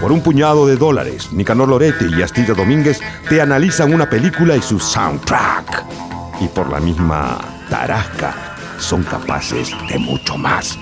Por un puñado de dólares, Nicanor Loretti y Astilla Domínguez te analizan una película y su soundtrack y por la misma tarasca son capaces de mucho más.